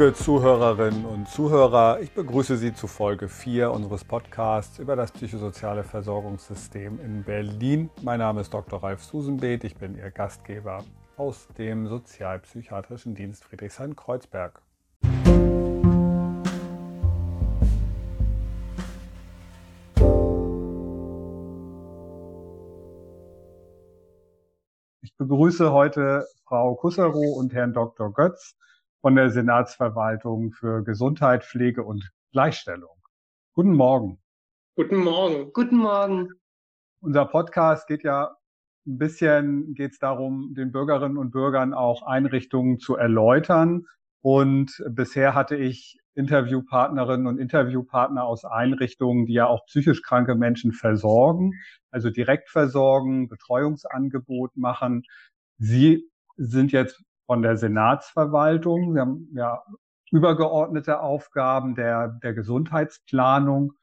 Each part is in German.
Liebe Zuhörerinnen und Zuhörer, ich begrüße Sie zu Folge 4 unseres Podcasts über das psychosoziale Versorgungssystem in Berlin. Mein Name ist Dr. Ralf Susenbeet, ich bin Ihr Gastgeber aus dem Sozialpsychiatrischen Dienst Friedrichshain-Kreuzberg. Ich begrüße heute Frau Kusserow und Herrn Dr. Götz von der Senatsverwaltung für Gesundheit, Pflege und Gleichstellung. Guten Morgen. Guten Morgen. Guten Morgen. Unser Podcast geht ja ein bisschen, geht es darum, den Bürgerinnen und Bürgern auch Einrichtungen zu erläutern. Und bisher hatte ich Interviewpartnerinnen und Interviewpartner aus Einrichtungen, die ja auch psychisch kranke Menschen versorgen, also direkt versorgen, Betreuungsangebot machen. Sie sind jetzt von der Senatsverwaltung. Wir haben ja übergeordnete Aufgaben der, der Gesundheitsplanung.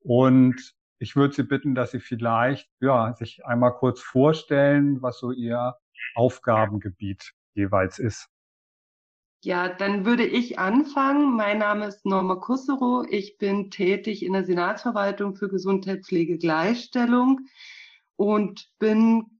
Und ich würde Sie bitten, dass Sie vielleicht ja, sich einmal kurz vorstellen, was so Ihr Aufgabengebiet jeweils ist. Ja, dann würde ich anfangen. Mein Name ist Norma Kusserow. Ich bin tätig in der Senatsverwaltung für Gesundheit, Gleichstellung und bin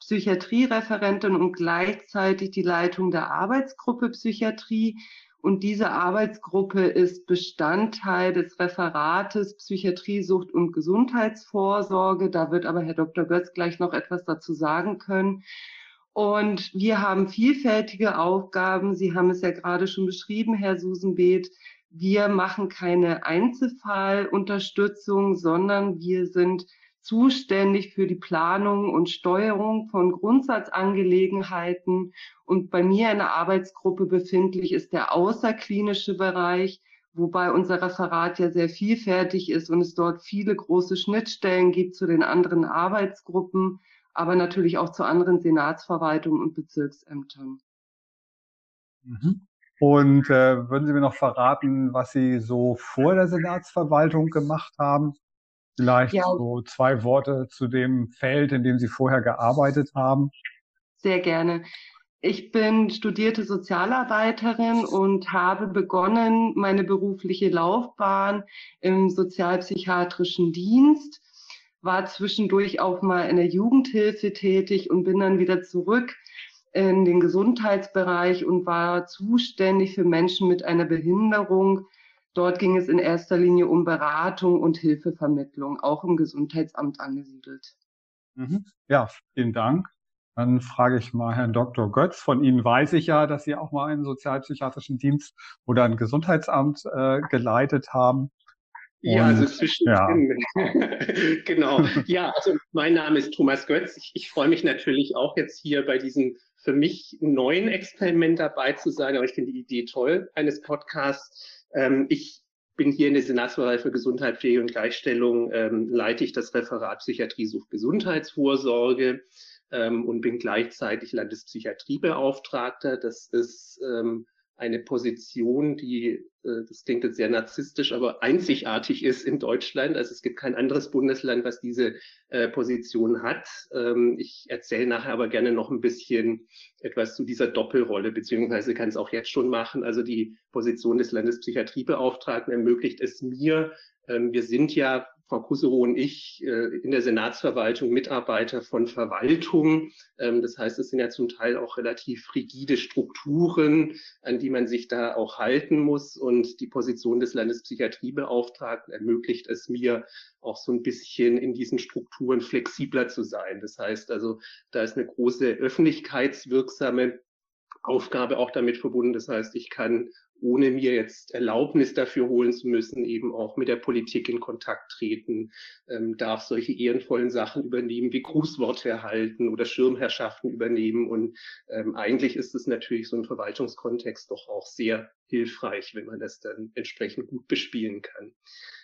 Psychiatriereferentin und gleichzeitig die Leitung der Arbeitsgruppe Psychiatrie. Und diese Arbeitsgruppe ist Bestandteil des Referates Psychiatrie, Sucht und Gesundheitsvorsorge. Da wird aber Herr Dr. Götz gleich noch etwas dazu sagen können. Und wir haben vielfältige Aufgaben. Sie haben es ja gerade schon beschrieben, Herr Susenbeet. Wir machen keine Einzelfallunterstützung, sondern wir sind zuständig für die Planung und Steuerung von Grundsatzangelegenheiten. Und bei mir in der Arbeitsgruppe befindlich ist der außerklinische Bereich, wobei unser Referat ja sehr vielfältig ist und es dort viele große Schnittstellen gibt zu den anderen Arbeitsgruppen, aber natürlich auch zu anderen Senatsverwaltungen und Bezirksämtern. Mhm. Und äh, würden Sie mir noch verraten, was Sie so vor der Senatsverwaltung gemacht haben? Vielleicht ja. so zwei Worte zu dem Feld, in dem Sie vorher gearbeitet haben. Sehr gerne. Ich bin studierte Sozialarbeiterin und habe begonnen meine berufliche Laufbahn im sozialpsychiatrischen Dienst, war zwischendurch auch mal in der Jugendhilfe tätig und bin dann wieder zurück in den Gesundheitsbereich und war zuständig für Menschen mit einer Behinderung Dort ging es in erster Linie um Beratung und Hilfevermittlung, auch im Gesundheitsamt angesiedelt. Mhm. Ja, vielen Dank. Dann frage ich mal Herrn Dr. Götz. Von Ihnen weiß ich ja, dass Sie auch mal einen sozialpsychiatrischen Dienst oder ein Gesundheitsamt äh, geleitet haben. ja, also zwischen ja. genau. Ja, also mein Name ist Thomas Götz. Ich, ich freue mich natürlich auch jetzt hier bei diesem für mich neuen Experiment dabei zu sein, aber ich finde die Idee toll eines Podcasts ähm, ich bin hier in der Senatsverwaltung für Gesundheit, Pflege und Gleichstellung, ähm, leite ich das Referat Psychiatrie sucht Gesundheitsvorsorge ähm, und bin gleichzeitig Landespsychiatriebeauftragter. Das ist ähm, eine Position, die, äh, das klingt jetzt sehr narzisstisch, aber einzigartig ist in Deutschland. Also es gibt kein anderes Bundesland, was diese äh, Position hat. Ähm, ich erzähle nachher aber gerne noch ein bisschen etwas zu dieser Doppelrolle, beziehungsweise kann es auch jetzt schon machen. Also die Position des Landespsychiatriebeauftragten ermöglicht es mir, ähm, wir sind ja Frau Kusserow und ich äh, in der Senatsverwaltung Mitarbeiter von Verwaltung. Ähm, das heißt, es sind ja zum Teil auch relativ rigide Strukturen, an die man sich da auch halten muss. Und die Position des Landespsychiatriebeauftragten ermöglicht es mir, auch so ein bisschen in diesen Strukturen flexibler zu sein. Das heißt also, da ist eine große öffentlichkeitswirksame Aufgabe auch damit verbunden. Das heißt, ich kann ohne mir jetzt Erlaubnis dafür holen zu müssen, eben auch mit der Politik in Kontakt treten, ähm, darf solche ehrenvollen Sachen übernehmen, wie Grußworte erhalten oder Schirmherrschaften übernehmen. Und ähm, eigentlich ist es natürlich so ein Verwaltungskontext doch auch sehr hilfreich, wenn man das dann entsprechend gut bespielen kann.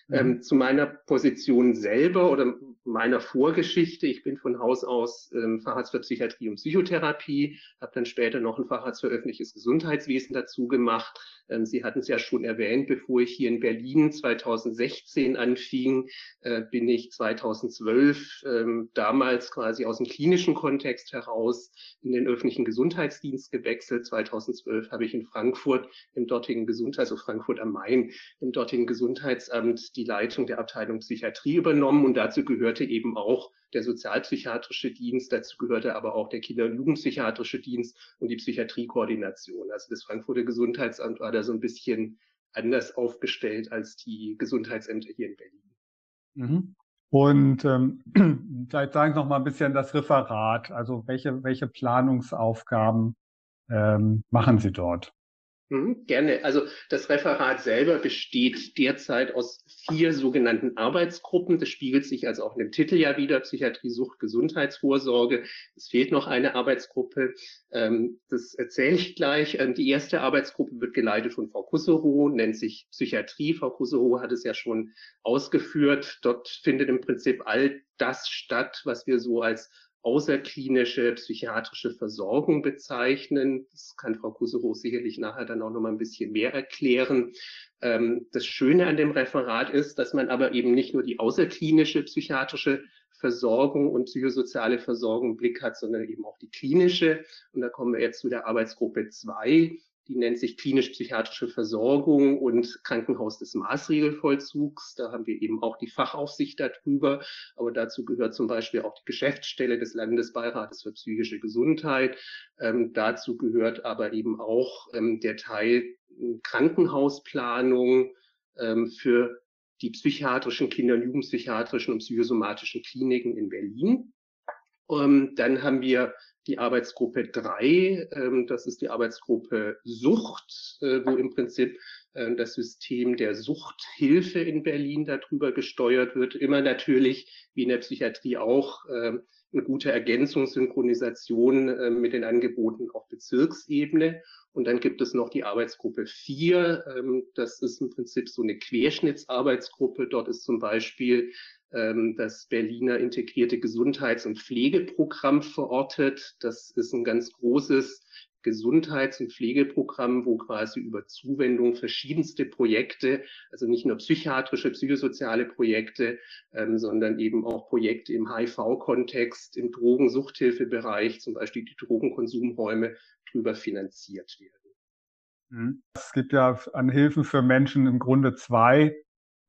Mhm. Ähm, zu meiner Position selber oder meiner Vorgeschichte. Ich bin von Haus aus ähm, Facharzt für Psychiatrie und Psychotherapie, habe dann später noch ein Facharzt für öffentliches Gesundheitswesen dazu gemacht. Ähm, Sie hatten es ja schon erwähnt, bevor ich hier in Berlin 2016 anfing, äh, bin ich 2012 ähm, damals quasi aus dem klinischen Kontext heraus in den öffentlichen Gesundheitsdienst gewechselt. 2012 habe ich in Frankfurt im dortigen Gesundheits, also Frankfurt am Main, im dortigen Gesundheitsamt die Leitung der Abteilung Psychiatrie übernommen und dazu gehörte eben auch der sozialpsychiatrische Dienst, dazu gehörte aber auch der Kinder- und Jugendpsychiatrische Dienst und die Psychiatriekoordination. Also das Frankfurter Gesundheitsamt war da so ein bisschen anders aufgestellt als die Gesundheitsämter hier in Berlin. Mhm. Und ähm, vielleicht sagen Sie noch mal ein bisschen das Referat. Also welche, welche Planungsaufgaben ähm, machen Sie dort? Mhm, gerne. Also das Referat selber besteht derzeit aus vier sogenannten Arbeitsgruppen. Das spiegelt sich also auch in dem Titel ja wieder, Psychiatrie, Sucht, Gesundheitsvorsorge. Es fehlt noch eine Arbeitsgruppe. Ähm, das erzähle ich gleich. Ähm, die erste Arbeitsgruppe wird geleitet von Frau Kusserow, nennt sich Psychiatrie. Frau Kusserow hat es ja schon ausgeführt. Dort findet im Prinzip all das statt, was wir so als außerklinische psychiatrische Versorgung bezeichnen. Das kann Frau Kuserow sicherlich nachher dann auch noch mal ein bisschen mehr erklären. Ähm, das Schöne an dem Referat ist, dass man aber eben nicht nur die außerklinische psychiatrische Versorgung und psychosoziale Versorgung im Blick hat, sondern eben auch die klinische. Und da kommen wir jetzt zu der Arbeitsgruppe 2, die nennt sich klinisch-psychiatrische Versorgung und Krankenhaus des Maßregelvollzugs. Da haben wir eben auch die Fachaufsicht darüber. Aber dazu gehört zum Beispiel auch die Geschäftsstelle des Landesbeirates für psychische Gesundheit. Ähm, dazu gehört aber eben auch ähm, der Teil äh, Krankenhausplanung ähm, für die psychiatrischen, Kinder- und Jugendpsychiatrischen und psychosomatischen Kliniken in Berlin. Ähm, dann haben wir die Arbeitsgruppe 3, ähm, das ist die Arbeitsgruppe Sucht, äh, wo im Prinzip äh, das System der Suchthilfe in Berlin darüber gesteuert wird. Immer natürlich, wie in der Psychiatrie auch, äh, eine gute Ergänzung, Synchronisation äh, mit den Angeboten auf Bezirksebene. Und dann gibt es noch die Arbeitsgruppe 4. Ähm, das ist im Prinzip so eine Querschnittsarbeitsgruppe. Dort ist zum Beispiel das Berliner integrierte Gesundheits- und Pflegeprogramm verortet. Das ist ein ganz großes Gesundheits- und Pflegeprogramm, wo quasi über Zuwendung verschiedenste Projekte, also nicht nur psychiatrische, psychosoziale Projekte, ähm, sondern eben auch Projekte im HIV-Kontext, im Drogensuchthilfebereich, zum Beispiel die Drogenkonsumräume, drüber finanziert werden. Mhm. Es gibt ja an Hilfen für Menschen im Grunde zwei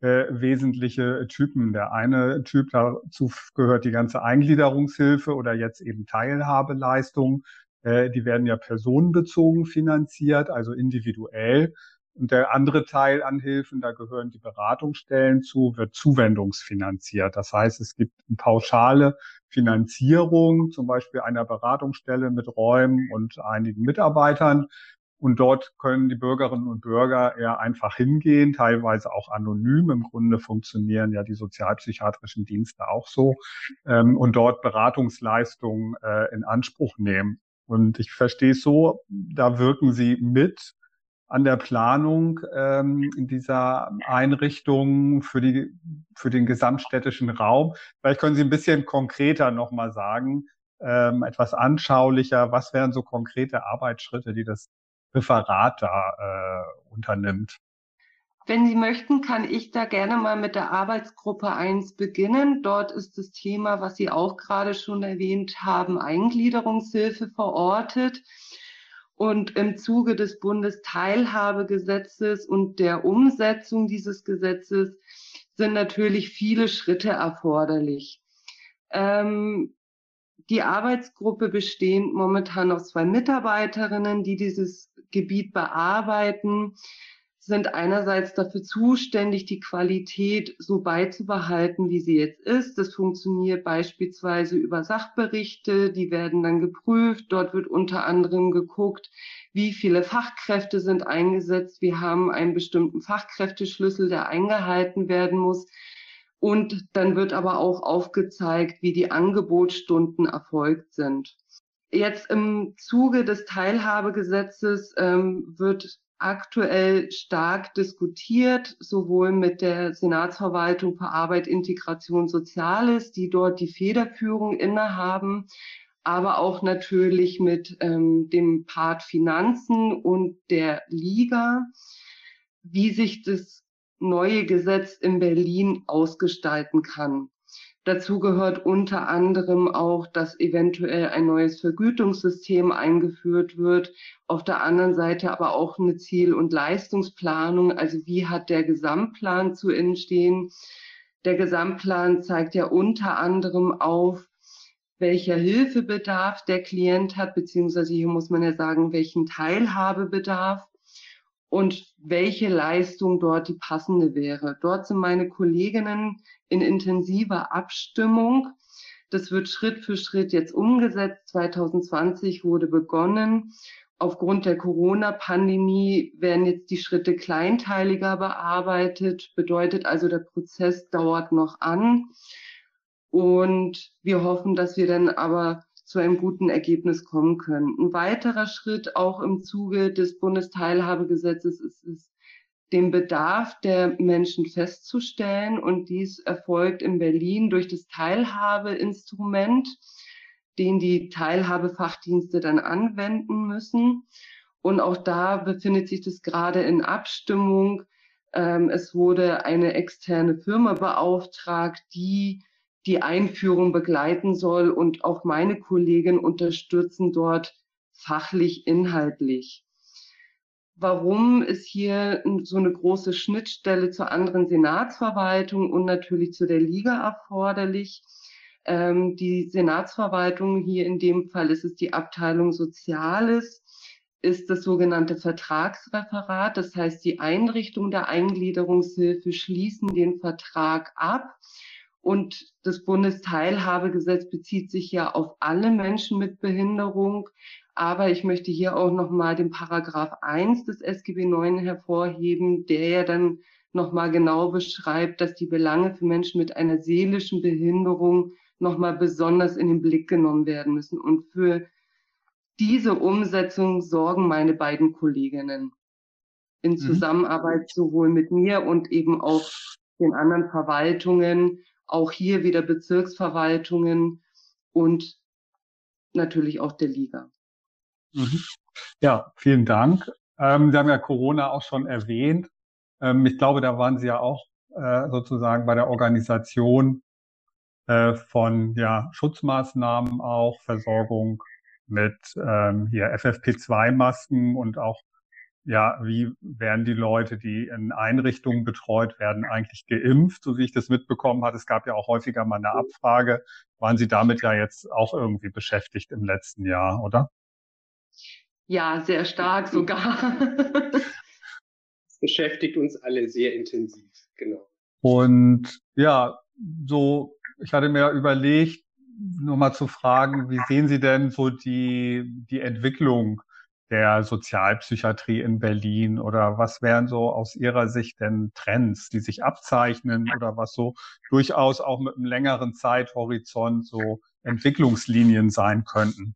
äh, wesentliche Typen. Der eine Typ, dazu gehört die ganze Eingliederungshilfe oder jetzt eben Teilhabeleistung. Äh, die werden ja personenbezogen finanziert, also individuell. Und der andere Teil an Hilfen, da gehören die Beratungsstellen zu, wird zuwendungsfinanziert. Das heißt, es gibt eine pauschale Finanzierung, zum Beispiel einer Beratungsstelle mit Räumen und einigen Mitarbeitern. Und dort können die Bürgerinnen und Bürger eher einfach hingehen, teilweise auch anonym. Im Grunde funktionieren ja die sozialpsychiatrischen Dienste auch so. Ähm, und dort Beratungsleistungen äh, in Anspruch nehmen. Und ich verstehe es so, da wirken Sie mit an der Planung ähm, dieser Einrichtung für die für den gesamtstädtischen Raum. Vielleicht können Sie ein bisschen konkreter nochmal sagen, ähm, etwas anschaulicher, was wären so konkrete Arbeitsschritte, die das Referat da äh, unternimmt. Wenn Sie möchten, kann ich da gerne mal mit der Arbeitsgruppe 1 beginnen. Dort ist das Thema, was Sie auch gerade schon erwähnt haben, Eingliederungshilfe verortet. Und im Zuge des Bundesteilhabegesetzes und der Umsetzung dieses Gesetzes sind natürlich viele Schritte erforderlich. Ähm, die Arbeitsgruppe besteht momentan aus zwei Mitarbeiterinnen, die dieses Gebiet bearbeiten, sind einerseits dafür zuständig, die Qualität so beizubehalten, wie sie jetzt ist. Das funktioniert beispielsweise über Sachberichte, die werden dann geprüft. Dort wird unter anderem geguckt, wie viele Fachkräfte sind eingesetzt. Wir haben einen bestimmten Fachkräfteschlüssel, der eingehalten werden muss. Und dann wird aber auch aufgezeigt, wie die Angebotsstunden erfolgt sind. Jetzt im Zuge des Teilhabegesetzes ähm, wird aktuell stark diskutiert, sowohl mit der Senatsverwaltung für Arbeit, Integration, Soziales, die dort die Federführung innehaben, aber auch natürlich mit ähm, dem Part Finanzen und der Liga, wie sich das neue Gesetz in Berlin ausgestalten kann. Dazu gehört unter anderem auch, dass eventuell ein neues Vergütungssystem eingeführt wird. Auf der anderen Seite aber auch eine Ziel- und Leistungsplanung. Also wie hat der Gesamtplan zu entstehen? Der Gesamtplan zeigt ja unter anderem auf, welcher Hilfebedarf der Klient hat, beziehungsweise hier muss man ja sagen, welchen Teilhabebedarf und welche Leistung dort die passende wäre. Dort sind meine Kolleginnen in intensiver Abstimmung. Das wird Schritt für Schritt jetzt umgesetzt. 2020 wurde begonnen. Aufgrund der Corona-Pandemie werden jetzt die Schritte kleinteiliger bearbeitet. Bedeutet also, der Prozess dauert noch an. Und wir hoffen, dass wir dann aber zu einem guten Ergebnis kommen können. Ein weiterer Schritt auch im Zuge des Bundesteilhabegesetzes ist es, den Bedarf der Menschen festzustellen. Und dies erfolgt in Berlin durch das Teilhabeinstrument, den die Teilhabefachdienste dann anwenden müssen. Und auch da befindet sich das gerade in Abstimmung. Ähm, es wurde eine externe Firma beauftragt, die die Einführung begleiten soll und auch meine Kollegen unterstützen dort fachlich, inhaltlich. Warum ist hier so eine große Schnittstelle zur anderen Senatsverwaltung und natürlich zu der Liga erforderlich? Ähm, die Senatsverwaltung, hier in dem Fall ist es die Abteilung Soziales, ist das sogenannte Vertragsreferat. Das heißt, die Einrichtung der Eingliederungshilfe schließen den Vertrag ab und das Bundesteilhabegesetz bezieht sich ja auf alle Menschen mit Behinderung. Aber ich möchte hier auch nochmal den Paragraph 1 des SGB 9 hervorheben, der ja dann nochmal genau beschreibt, dass die Belange für Menschen mit einer seelischen Behinderung nochmal besonders in den Blick genommen werden müssen. Und für diese Umsetzung sorgen meine beiden Kolleginnen in mhm. Zusammenarbeit sowohl mit mir und eben auch den anderen Verwaltungen auch hier wieder Bezirksverwaltungen und natürlich auch der Liga. Mhm. Ja, vielen Dank. Ähm, Sie haben ja Corona auch schon erwähnt. Ähm, ich glaube, da waren Sie ja auch äh, sozusagen bei der Organisation äh, von ja, Schutzmaßnahmen auch, Versorgung mit ähm, hier FFP2-Masken und auch ja, wie werden die Leute, die in Einrichtungen betreut werden, eigentlich geimpft, so wie ich das mitbekommen habe. Es gab ja auch häufiger mal eine Abfrage. Waren Sie damit ja jetzt auch irgendwie beschäftigt im letzten Jahr, oder? Ja, sehr stark sogar. Es beschäftigt uns alle sehr intensiv, genau. Und ja, so, ich hatte mir überlegt, nur mal zu fragen, wie sehen Sie denn so die, die Entwicklung der Sozialpsychiatrie in Berlin oder was wären so aus Ihrer Sicht denn Trends, die sich abzeichnen oder was so durchaus auch mit einem längeren Zeithorizont so Entwicklungslinien sein könnten?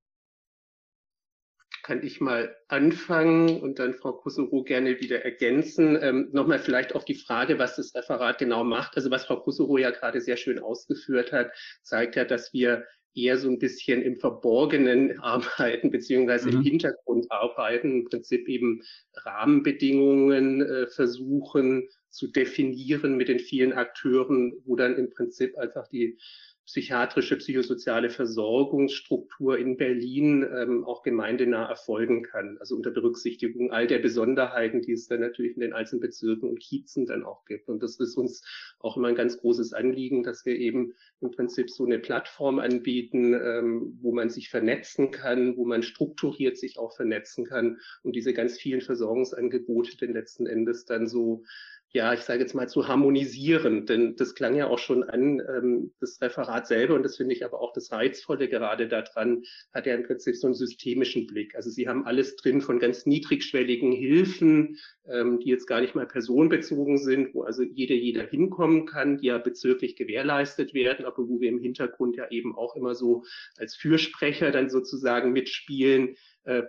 Kann ich mal anfangen und dann Frau Kusuro gerne wieder ergänzen. Ähm, Nochmal vielleicht auf die Frage, was das Referat genau macht. Also was Frau Kusuro ja gerade sehr schön ausgeführt hat, zeigt ja, dass wir eher so ein bisschen im Verborgenen arbeiten, beziehungsweise mhm. im Hintergrund arbeiten, im Prinzip eben Rahmenbedingungen äh, versuchen zu definieren mit den vielen Akteuren, wo dann im Prinzip einfach die psychiatrische, psychosoziale Versorgungsstruktur in Berlin ähm, auch gemeindenah erfolgen kann. Also unter Berücksichtigung all der Besonderheiten, die es dann natürlich in den einzelnen Bezirken und Kiezen dann auch gibt. Und das ist uns auch immer ein ganz großes Anliegen, dass wir eben im Prinzip so eine Plattform anbieten, ähm, wo man sich vernetzen kann, wo man strukturiert sich auch vernetzen kann und diese ganz vielen Versorgungsangebote den letzten Endes dann so ja, ich sage jetzt mal, zu harmonisieren. Denn das klang ja auch schon an, ähm, das Referat selber, und das finde ich aber auch das Reizvolle gerade daran, hat ja im Prinzip so einen systemischen Blick. Also Sie haben alles drin von ganz niedrigschwelligen Hilfen, ähm, die jetzt gar nicht mal personenbezogen sind, wo also jeder, jeder hinkommen kann, die ja bezirklich gewährleistet werden, aber wo wir im Hintergrund ja eben auch immer so als Fürsprecher dann sozusagen mitspielen,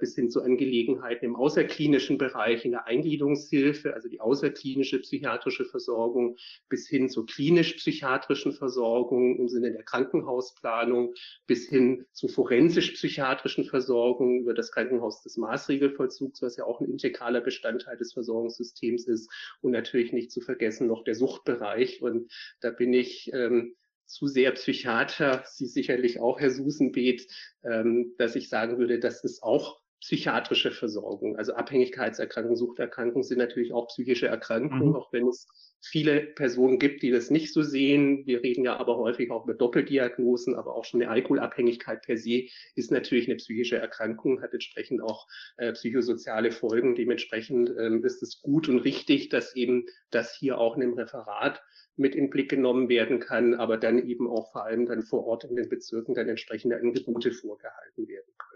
bis hin zu Angelegenheiten im außerklinischen Bereich, in der Eingliederungshilfe, also die außerklinische psychiatrische Versorgung, bis hin zur klinisch-psychiatrischen Versorgung im Sinne der Krankenhausplanung, bis hin zu forensisch-psychiatrischen Versorgung über das Krankenhaus des Maßregelvollzugs, was ja auch ein integraler Bestandteil des Versorgungssystems ist und natürlich nicht zu vergessen noch der Suchtbereich. Und da bin ich ähm, zu sehr Psychiater, Sie sicherlich auch, Herr Susenbeet, ähm, dass ich sagen würde, das ist auch psychiatrische Versorgung. Also Abhängigkeitserkrankungen, Suchterkrankungen sind natürlich auch psychische Erkrankungen, mhm. auch wenn es viele Personen gibt, die das nicht so sehen. Wir reden ja aber häufig auch über Doppeldiagnosen, aber auch schon eine Alkoholabhängigkeit per se ist natürlich eine psychische Erkrankung, hat entsprechend auch äh, psychosoziale Folgen. Dementsprechend ähm, ist es gut und richtig, dass eben das hier auch in dem Referat mit in Blick genommen werden kann, aber dann eben auch vor allem dann vor Ort in den Bezirken dann entsprechende Angebote vorgehalten werden können.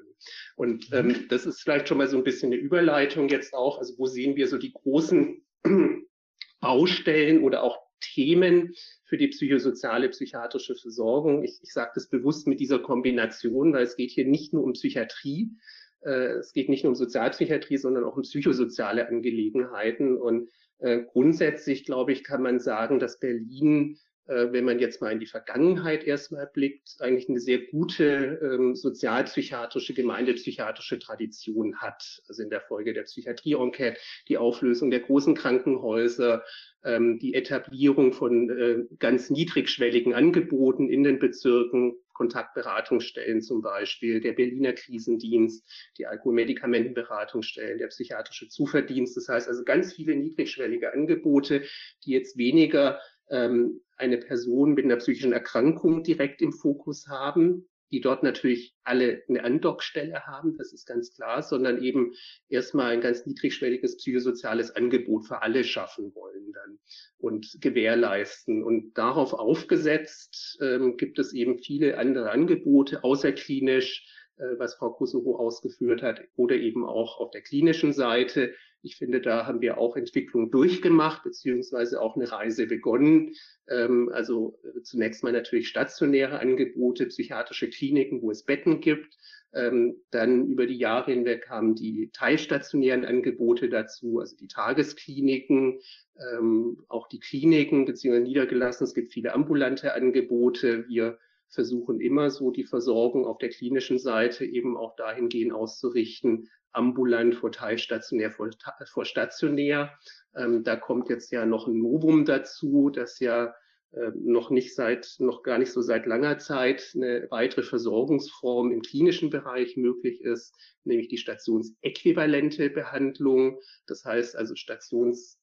Und mhm. ähm, das ist vielleicht schon mal so ein bisschen eine Überleitung jetzt auch. Also wo sehen wir so die großen Baustellen oder auch Themen für die psychosoziale psychiatrische Versorgung? Ich, ich sage das bewusst mit dieser Kombination, weil es geht hier nicht nur um Psychiatrie, äh, es geht nicht nur um Sozialpsychiatrie, sondern auch um psychosoziale Angelegenheiten. Und äh, grundsätzlich, glaube ich, kann man sagen, dass Berlin, wenn man jetzt mal in die Vergangenheit erstmal blickt, eigentlich eine sehr gute ähm, sozialpsychiatrische, gemeindepsychiatrische Tradition hat. Also in der Folge der Psychiatrie-Enquete, die Auflösung der großen Krankenhäuser, ähm, die Etablierung von äh, ganz niedrigschwelligen Angeboten in den Bezirken, Kontaktberatungsstellen zum Beispiel, der Berliner Krisendienst, die Alkoholmedikamentenberatungsstellen, der psychiatrische Zuverdienst. Das heißt also ganz viele niedrigschwellige Angebote, die jetzt weniger ähm, eine Person mit einer psychischen Erkrankung direkt im Fokus haben, die dort natürlich alle eine Andockstelle haben, das ist ganz klar, sondern eben erstmal ein ganz niedrigschwelliges psychosoziales Angebot für alle schaffen wollen dann und gewährleisten. Und darauf aufgesetzt ähm, gibt es eben viele andere Angebote, außerklinisch, äh, was Frau Kosovo ausgeführt hat, oder eben auch auf der klinischen Seite. Ich finde, da haben wir auch Entwicklung durchgemacht, beziehungsweise auch eine Reise begonnen. Ähm, also äh, zunächst mal natürlich stationäre Angebote, psychiatrische Kliniken, wo es Betten gibt. Ähm, dann über die Jahre hinweg kamen die teilstationären Angebote dazu, also die Tageskliniken, ähm, auch die Kliniken beziehungsweise niedergelassen. Es gibt viele ambulante Angebote. Wir versuchen immer so die Versorgung auf der klinischen Seite eben auch dahingehend auszurichten, ambulant vor teilstationär vor, vor stationär. Ähm, da kommt jetzt ja noch ein Novum dazu, das ja äh, noch nicht seit, noch gar nicht so seit langer Zeit eine weitere Versorgungsform im klinischen Bereich möglich ist, nämlich die stationsäquivalente Behandlung. Das heißt also Stations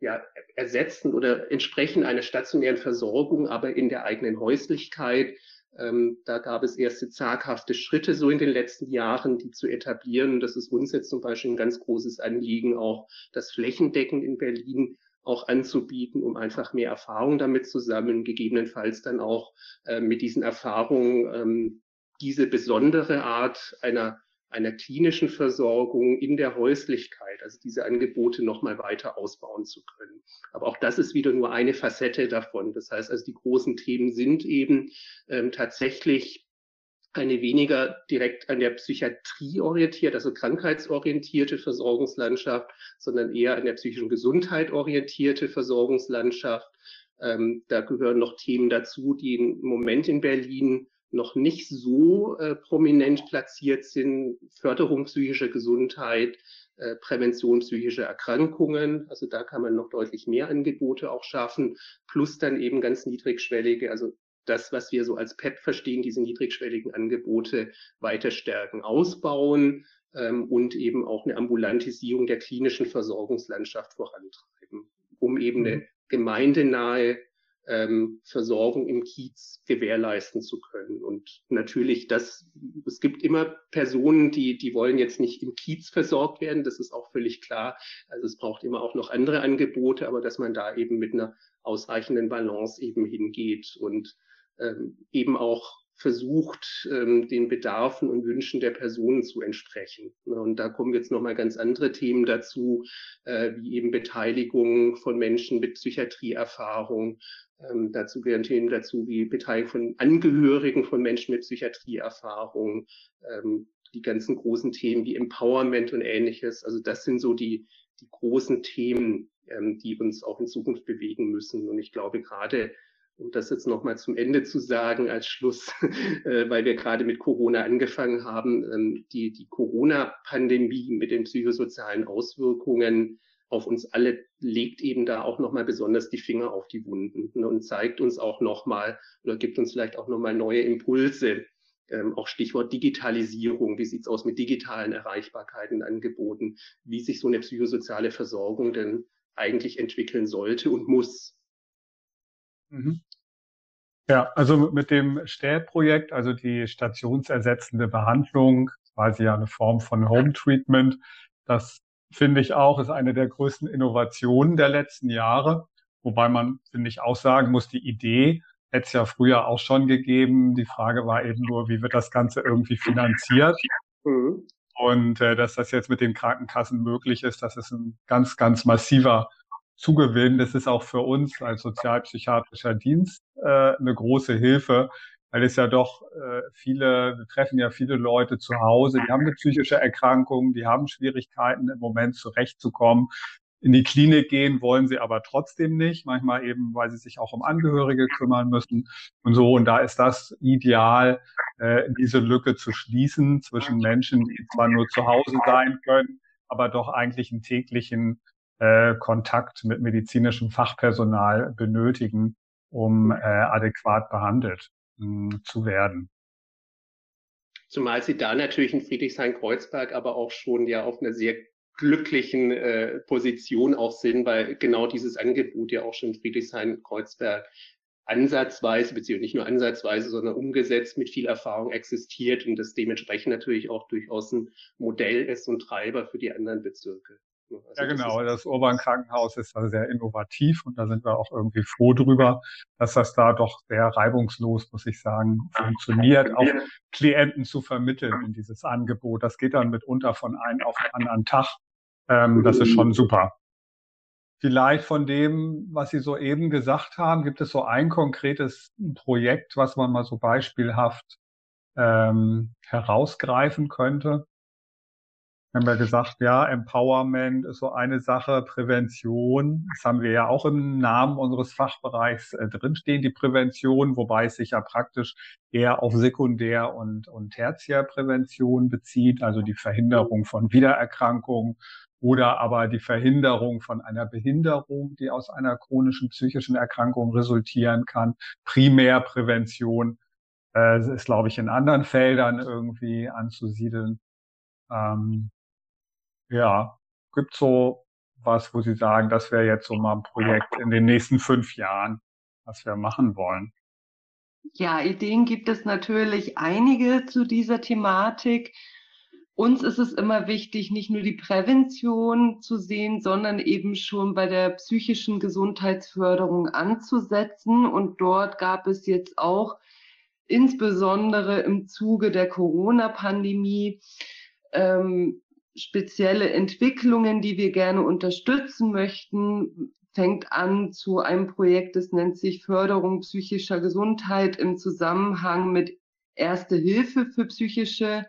ja, ersetzen oder entsprechen einer stationären Versorgung, aber in der eigenen Häuslichkeit. Ähm, da gab es erste zaghafte Schritte so in den letzten Jahren, die zu etablieren. Das ist uns jetzt zum Beispiel ein ganz großes Anliegen, auch das flächendeckend in Berlin auch anzubieten, um einfach mehr Erfahrung damit zu sammeln, gegebenenfalls dann auch äh, mit diesen Erfahrungen ähm, diese besondere Art einer einer klinischen Versorgung in der Häuslichkeit, also diese Angebote nochmal weiter ausbauen zu können. Aber auch das ist wieder nur eine Facette davon. Das heißt also, die großen Themen sind eben ähm, tatsächlich eine weniger direkt an der Psychiatrie orientiert, also krankheitsorientierte Versorgungslandschaft, sondern eher an der psychischen Gesundheit orientierte Versorgungslandschaft. Ähm, da gehören noch Themen dazu, die im Moment in Berlin noch nicht so äh, prominent platziert sind. Förderung psychischer Gesundheit, Prävention psychischer Erkrankungen. Also da kann man noch deutlich mehr Angebote auch schaffen. Plus dann eben ganz niedrigschwellige, also das, was wir so als PEP verstehen, diese niedrigschwelligen Angebote weiter stärken, ausbauen ähm, und eben auch eine Ambulantisierung der klinischen Versorgungslandschaft vorantreiben, um eben eine mhm. gemeindenahe ähm, Versorgung im Kiez gewährleisten zu können. Und natürlich, das, es gibt immer Personen, die, die wollen jetzt nicht im Kiez versorgt werden. Das ist auch völlig klar. Also es braucht immer auch noch andere Angebote, aber dass man da eben mit einer ausreichenden Balance eben hingeht und ähm, eben auch versucht, ähm, den Bedarfen und Wünschen der Personen zu entsprechen. Und da kommen jetzt nochmal ganz andere Themen dazu, äh, wie eben Beteiligung von Menschen mit Psychiatrieerfahrung, Ähm, dazu gehören Themen dazu wie Beteiligung von Angehörigen von Menschen mit Psychiatrieerfahrung, ähm, die ganzen großen Themen wie Empowerment und ähnliches. Also das sind so die, die großen Themen, ähm, die uns auch in Zukunft bewegen müssen. Und ich glaube gerade, um das jetzt nochmal zum Ende zu sagen als Schluss, äh, weil wir gerade mit Corona angefangen haben, ähm, die, die Corona-Pandemie mit den psychosozialen Auswirkungen auf uns alle legt eben da auch nochmal besonders die Finger auf die Wunden ne, und zeigt uns auch nochmal oder gibt uns vielleicht auch nochmal neue Impulse. Ähm, auch Stichwort Digitalisierung. Wie sieht's aus mit digitalen Erreichbarkeiten, Angeboten? Wie sich so eine psychosoziale Versorgung denn eigentlich entwickeln sollte und muss? Mhm. Ja, also mit dem Städtprojekt, also die stationsersetzende Behandlung, quasi eine Form von Home Treatment, das finde ich auch, ist eine der größten Innovationen der letzten Jahre. Wobei man, finde ich, auch sagen muss, die Idee hätte es ja früher auch schon gegeben. Die Frage war eben nur, wie wird das Ganze irgendwie finanziert? Mhm. Und äh, dass das jetzt mit den Krankenkassen möglich ist, das ist ein ganz, ganz massiver Zugewinn. Das ist auch für uns als sozialpsychiatrischer Dienst äh, eine große Hilfe, weil es ja doch äh, viele, wir treffen ja viele Leute zu Hause, die haben eine psychische Erkrankung, die haben Schwierigkeiten im Moment zurechtzukommen. In die Klinik gehen wollen sie aber trotzdem nicht, manchmal eben, weil sie sich auch um Angehörige kümmern müssen und so. Und da ist das ideal, äh, diese Lücke zu schließen zwischen Menschen, die zwar nur zu Hause sein können, aber doch eigentlich einen täglichen äh, Kontakt mit medizinischem Fachpersonal benötigen, um äh, adäquat behandelt zu werden. Zumal Sie da natürlich in Friedrichshain-Kreuzberg aber auch schon ja auf einer sehr glücklichen äh, Position auch sind, weil genau dieses Angebot ja auch schon in Friedrichshain-Kreuzberg ansatzweise, beziehungsweise nicht nur ansatzweise, sondern umgesetzt mit viel Erfahrung existiert und das dementsprechend natürlich auch durchaus ein Modell ist und Treiber für die anderen Bezirke. Also ja, genau. Das Urban Krankenhaus ist also sehr innovativ und da sind wir auch irgendwie froh drüber, dass das da doch sehr reibungslos, muss ich sagen, funktioniert, auch Klienten zu vermitteln in dieses Angebot. Das geht dann mitunter von einem auf den anderen Tag. Ähm, das ist schon super. Vielleicht von dem, was Sie soeben gesagt haben, gibt es so ein konkretes Projekt, was man mal so beispielhaft ähm, herausgreifen könnte? Haben wir gesagt, ja, Empowerment ist so eine Sache, Prävention, das haben wir ja auch im Namen unseres Fachbereichs äh, drinstehen, die Prävention, wobei es sich ja praktisch eher auf Sekundär- und, und Tertiärprävention bezieht, also die Verhinderung von Wiedererkrankungen oder aber die Verhinderung von einer Behinderung, die aus einer chronischen psychischen Erkrankung resultieren kann. Primärprävention äh, ist, glaube ich, in anderen Feldern irgendwie anzusiedeln. Ähm, ja, gibt so was, wo Sie sagen, das wäre jetzt so mal ein Projekt in den nächsten fünf Jahren, was wir machen wollen? Ja, Ideen gibt es natürlich einige zu dieser Thematik. Uns ist es immer wichtig, nicht nur die Prävention zu sehen, sondern eben schon bei der psychischen Gesundheitsförderung anzusetzen. Und dort gab es jetzt auch insbesondere im Zuge der Corona-Pandemie ähm, spezielle Entwicklungen, die wir gerne unterstützen möchten, fängt an zu einem Projekt, das nennt sich Förderung psychischer Gesundheit im Zusammenhang mit Erste Hilfe für psychische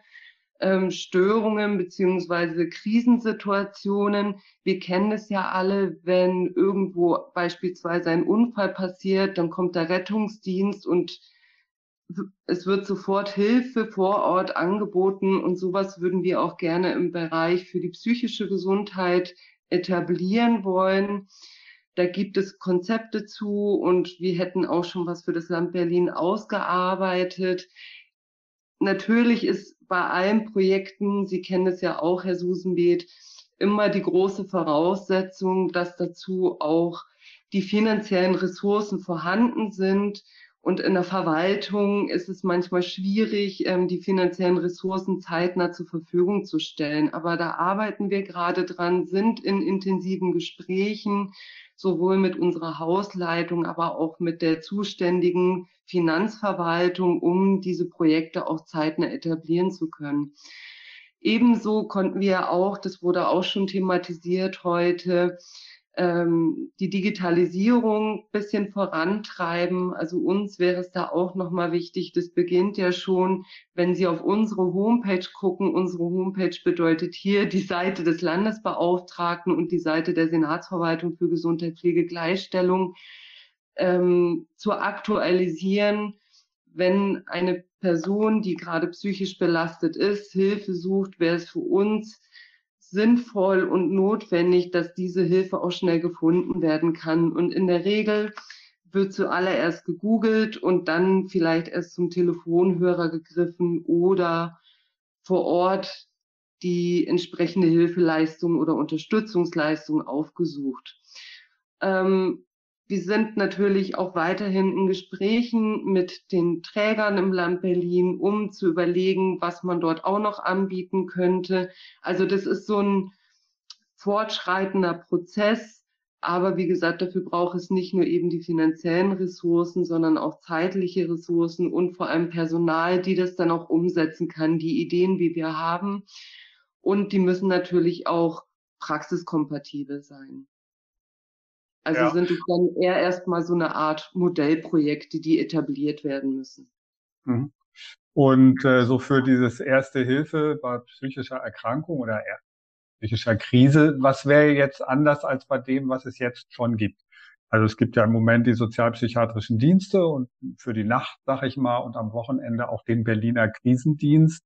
ähm, Störungen beziehungsweise Krisensituationen. Wir kennen es ja alle, wenn irgendwo beispielsweise ein Unfall passiert, dann kommt der Rettungsdienst und es wird sofort Hilfe vor Ort angeboten und sowas würden wir auch gerne im Bereich für die psychische Gesundheit etablieren wollen. Da gibt es Konzepte zu und wir hätten auch schon was für das Land Berlin ausgearbeitet. Natürlich ist bei allen Projekten, Sie kennen es ja auch, Herr Susenbeet, immer die große Voraussetzung, dass dazu auch die finanziellen Ressourcen vorhanden sind. Und in der Verwaltung ist es manchmal schwierig, ähm, die finanziellen Ressourcen zeitnah zur Verfügung zu stellen. Aber da arbeiten wir gerade dran, sind in intensiven Gesprächen, sowohl mit unserer Hausleitung, aber auch mit der zuständigen Finanzverwaltung, um diese Projekte auch zeitnah etablieren zu können. Ebenso konnten wir auch, das wurde auch schon thematisiert heute, ähm, die Digitalisierung bisschen vorantreiben. Also uns wäre es da auch nochmal wichtig, das beginnt ja schon, wenn Sie auf unsere Homepage gucken. Unsere Homepage bedeutet hier die Seite des Landesbeauftragten und die Seite der Senatsverwaltung für Gesundheit, Pflege, Gleichstellung ähm, zu aktualisieren, wenn eine Person, die gerade psychisch belastet ist, Hilfe sucht, wäre es für uns sinnvoll und notwendig, dass diese Hilfe auch schnell gefunden werden kann. Und in der Regel wird zuallererst gegoogelt und dann vielleicht erst zum Telefonhörer gegriffen oder vor Ort die entsprechende Hilfeleistung oder Unterstützungsleistung aufgesucht. Ähm, wir sind natürlich auch weiterhin in Gesprächen mit den Trägern im Land Berlin, um zu überlegen, was man dort auch noch anbieten könnte. Also das ist so ein fortschreitender Prozess. Aber wie gesagt, dafür braucht es nicht nur eben die finanziellen Ressourcen, sondern auch zeitliche Ressourcen und vor allem Personal, die das dann auch umsetzen kann, die Ideen, wie wir haben. Und die müssen natürlich auch praxiskompatibel sein. Also ja. sind es dann eher erstmal so eine Art Modellprojekte, die etabliert werden müssen. Mhm. Und äh, so für dieses erste Hilfe bei psychischer Erkrankung oder psychischer Krise, was wäre jetzt anders als bei dem, was es jetzt schon gibt? Also es gibt ja im Moment die sozialpsychiatrischen Dienste und für die Nacht, sag ich mal, und am Wochenende auch den Berliner Krisendienst.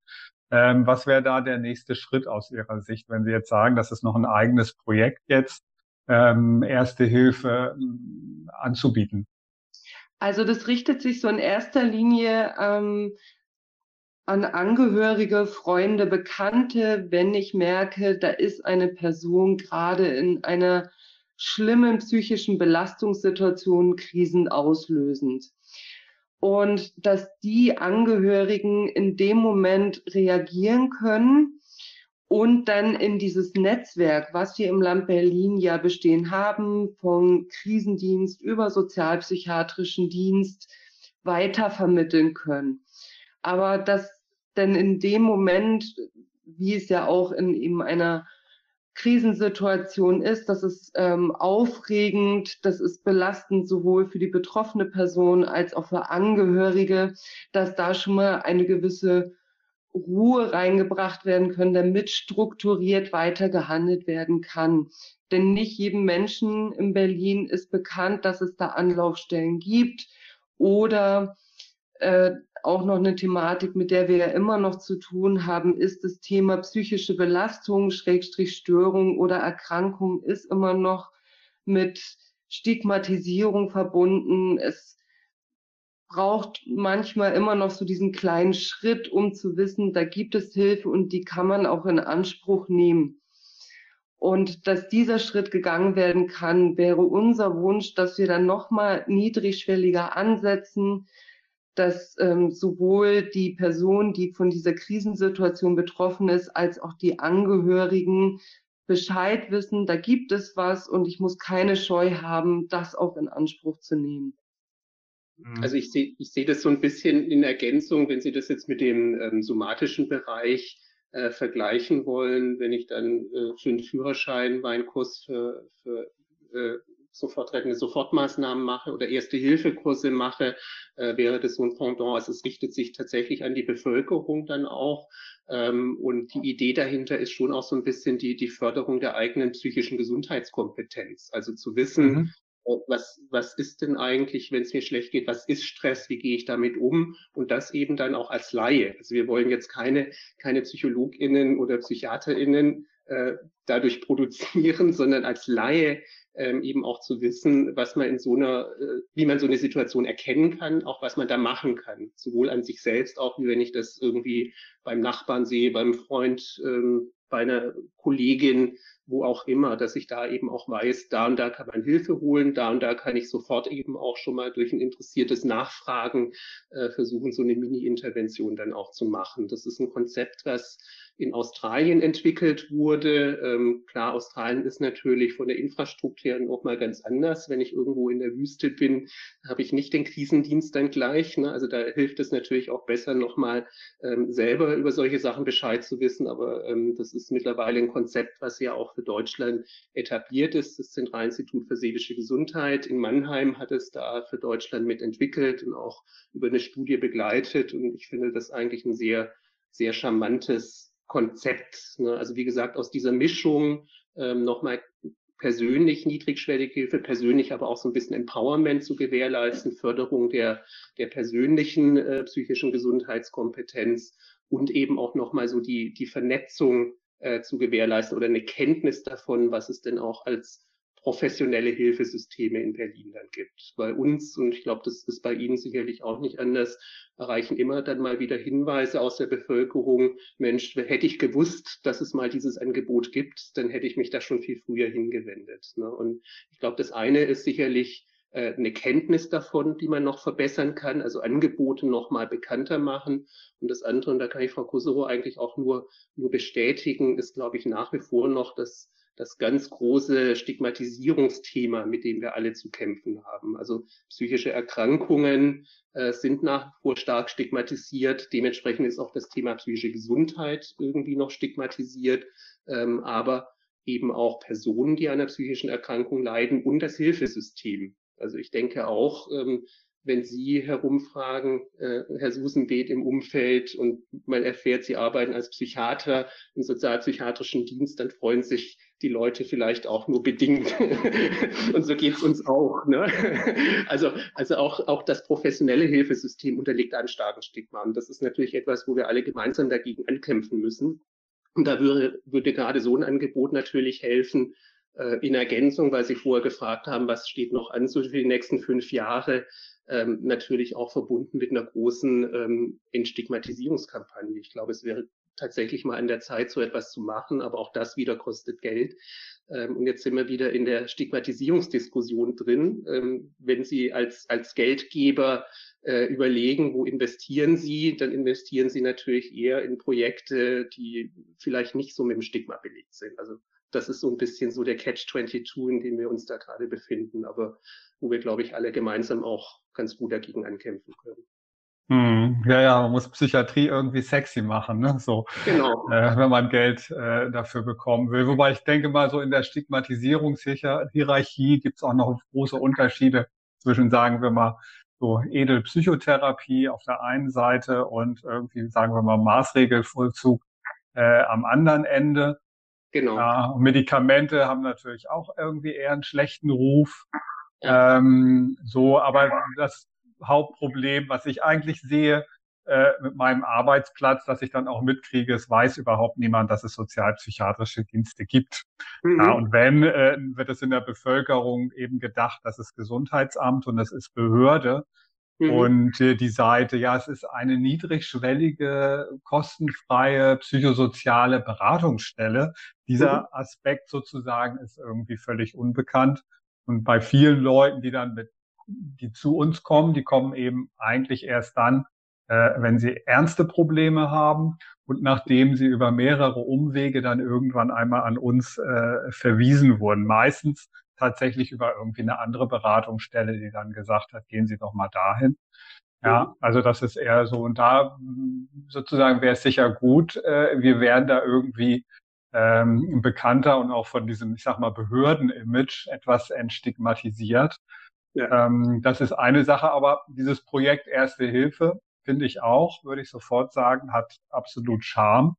Ähm, was wäre da der nächste Schritt aus Ihrer Sicht, wenn Sie jetzt sagen, das ist noch ein eigenes Projekt jetzt? Ähm, Erste Hilfe ähm, anzubieten? Also das richtet sich so in erster Linie ähm, an Angehörige, Freunde, Bekannte, wenn ich merke, da ist eine Person gerade in einer schlimmen psychischen Belastungssituation krisenauslösend. Und dass die Angehörigen in dem Moment reagieren können und dann in dieses Netzwerk, was wir im Land Berlin ja bestehen haben, vom Krisendienst über sozialpsychiatrischen Dienst weitervermitteln können. Aber dass denn in dem Moment, wie es ja auch in eben einer Krisensituation ist, das ist ähm, aufregend, das ist belastend sowohl für die betroffene Person als auch für Angehörige, dass da schon mal eine gewisse Ruhe reingebracht werden können, damit strukturiert weiter gehandelt werden kann. Denn nicht jedem Menschen in Berlin ist bekannt, dass es da Anlaufstellen gibt oder äh, auch noch eine Thematik, mit der wir ja immer noch zu tun haben, ist das Thema psychische Belastung, Schrägstrich Störung oder Erkrankung ist immer noch mit Stigmatisierung verbunden. Es braucht manchmal immer noch so diesen kleinen Schritt, um zu wissen, da gibt es Hilfe und die kann man auch in Anspruch nehmen. Und dass dieser Schritt gegangen werden kann, wäre unser Wunsch, dass wir dann nochmal niedrigschwelliger ansetzen, dass ähm, sowohl die Person, die von dieser Krisensituation betroffen ist, als auch die Angehörigen Bescheid wissen, da gibt es was und ich muss keine Scheu haben, das auch in Anspruch zu nehmen. Mhm. Also ich sehe ich sehe das so ein bisschen in Ergänzung, wenn Sie das jetzt mit dem ähm, somatischen Bereich äh, vergleichen wollen, wenn ich dann äh, für einen Führerschein meinen Kurs für, für äh, sofortrettende Sofortmaßnahmen mache oder Erste-Hilfe-Kurse mache, äh, wäre das so ein Pendant. Also es richtet sich tatsächlich an die Bevölkerung dann auch. Ähm, und die Idee dahinter ist schon auch so ein bisschen die, die Förderung der eigenen psychischen Gesundheitskompetenz. Also zu wissen, mhm was, was ist denn eigentlich, wenn es mir schlecht geht, was ist Stress, wie gehe ich damit um und das eben dann auch als Laie. Also wir wollen jetzt keine, keine PsychologInnen oder PsychiaterInnen äh, dadurch produzieren, sondern als Laie ähm, eben auch zu wissen, was man in so einer, äh, wie man so eine Situation erkennen kann, auch was man da machen kann, sowohl an sich selbst auch, wie wenn ich das irgendwie beim Nachbarn sehe, beim Freund, ähm, bei einer Kollegin, wo auch immer, dass ich da eben auch weiß, da und da kann man Hilfe holen, da und da kann ich sofort eben auch schon mal durch ein interessiertes Nachfragen äh, versuchen, so eine Mini-Intervention dann auch zu machen. Das ist ein Konzept, was in Australien entwickelt wurde. Ähm, klar, Australien ist natürlich von der Infrastruktur noch mal ganz anders. Wenn ich irgendwo in der Wüste bin, habe ich nicht den Krisendienst dann gleich. Ne? Also da hilft es natürlich auch besser, noch mal ähm, selber über solche Sachen Bescheid zu wissen. Aber ähm, das ist mittlerweile ein Konzept, was ja auch für Deutschland etabliert ist. Das Zentralinstitut für seelische Gesundheit in Mannheim hat es da für Deutschland mitentwickelt und auch über eine Studie begleitet. Und ich finde das eigentlich ein sehr, sehr charmantes Konzept. Ne? Also wie gesagt, aus dieser Mischung ähm, nochmal persönlich niedrigschwellige Hilfe, persönlich aber auch so ein bisschen Empowerment zu gewährleisten, Förderung der, der persönlichen äh, psychischen Gesundheitskompetenz und eben auch nochmal so die, die Vernetzung äh, zu gewährleisten oder eine Kenntnis davon, was es denn auch als professionelle Hilfesysteme in Berlin dann gibt. Bei uns, und ich glaube, das ist bei Ihnen sicherlich auch nicht anders, erreichen immer dann mal wieder Hinweise aus der Bevölkerung, Mensch, hätte ich gewusst, dass es mal dieses Angebot gibt, dann hätte ich mich da schon viel früher hingewendet. Ne? Und ich glaube, das eine ist sicherlich äh, eine Kenntnis davon, die man noch verbessern kann, also Angebote noch mal bekannter machen. Und das andere, und da kann ich Frau Kusero eigentlich auch nur, nur bestätigen, ist, glaube ich, nach wie vor noch das das ganz große Stigmatisierungsthema, mit dem wir alle zu kämpfen haben. Also psychische Erkrankungen äh, sind nach wie vor stark stigmatisiert. Dementsprechend ist auch das Thema psychische Gesundheit irgendwie noch stigmatisiert. Ähm, aber eben auch Personen, die an einer psychischen Erkrankung leiden und das Hilfesystem. Also ich denke auch, ähm, wenn Sie herumfragen, äh, Herr Susenbeet im Umfeld und man erfährt, Sie arbeiten als Psychiater im sozialpsychiatrischen Dienst, dann freuen sich die Leute vielleicht auch nur bedingt. und so geht's uns auch. Ne? Also, also auch, auch das professionelle Hilfesystem unterliegt einem starken Stigma. Und das ist natürlich etwas, wo wir alle gemeinsam dagegen ankämpfen müssen. Und da würde, würde gerade so ein Angebot natürlich helfen, in Ergänzung, weil Sie vorher gefragt haben, was steht noch an so für die nächsten fünf Jahre, ähm, natürlich auch verbunden mit einer großen ähm, Entstigmatisierungskampagne. Ich glaube, es wäre tatsächlich mal an der Zeit, so etwas zu machen, aber auch das wieder kostet Geld. Ähm, und jetzt sind wir wieder in der Stigmatisierungsdiskussion drin. Ähm, wenn Sie als, als Geldgeber äh, überlegen, wo investieren Sie, dann investieren Sie natürlich eher in Projekte, die vielleicht nicht so mit dem Stigma belegt sind. Also das ist so ein bisschen so der Catch-22, in dem wir uns da gerade befinden, aber wo wir, glaube ich, alle gemeinsam auch ganz gut dagegen ankämpfen können. Hm, ja, ja, man muss Psychiatrie irgendwie sexy machen, ne? So, genau. äh, wenn man Geld äh, dafür bekommen will. Wobei ich denke mal, so in der Stigmatisierungshierarchie gibt es auch noch große Unterschiede zwischen, sagen wir mal, so Edelpsychotherapie auf der einen Seite und irgendwie, sagen wir mal, Maßregelvollzug äh, am anderen Ende. Genau. Ja, Medikamente haben natürlich auch irgendwie eher einen schlechten Ruf. Ja. Ähm, so, aber das Hauptproblem, was ich eigentlich sehe äh, mit meinem Arbeitsplatz, dass ich dann auch mitkriege, es weiß überhaupt niemand, dass es sozialpsychiatrische Dienste gibt. Mhm. Ja, und wenn, äh, wird es in der Bevölkerung eben gedacht, das ist Gesundheitsamt und das ist Behörde. Mhm. Und äh, die Seite, ja, es ist eine niedrigschwellige, kostenfreie psychosoziale Beratungsstelle. Dieser mhm. Aspekt sozusagen ist irgendwie völlig unbekannt. Und bei vielen Leuten, die dann mit die zu uns kommen, die kommen eben eigentlich erst dann, äh, wenn sie ernste Probleme haben und nachdem sie über mehrere Umwege dann irgendwann einmal an uns äh, verwiesen wurden. Meistens tatsächlich über irgendwie eine andere Beratungsstelle, die dann gesagt hat, gehen Sie doch mal dahin. Ja, mhm. also das ist eher so. Und da sozusagen wäre es sicher gut, äh, wir wären da irgendwie ähm, bekannter und auch von diesem, ich sag mal, Behörden-Image etwas entstigmatisiert. Ja. Ähm, das ist eine Sache, aber dieses Projekt Erste Hilfe finde ich auch, würde ich sofort sagen, hat absolut Charme.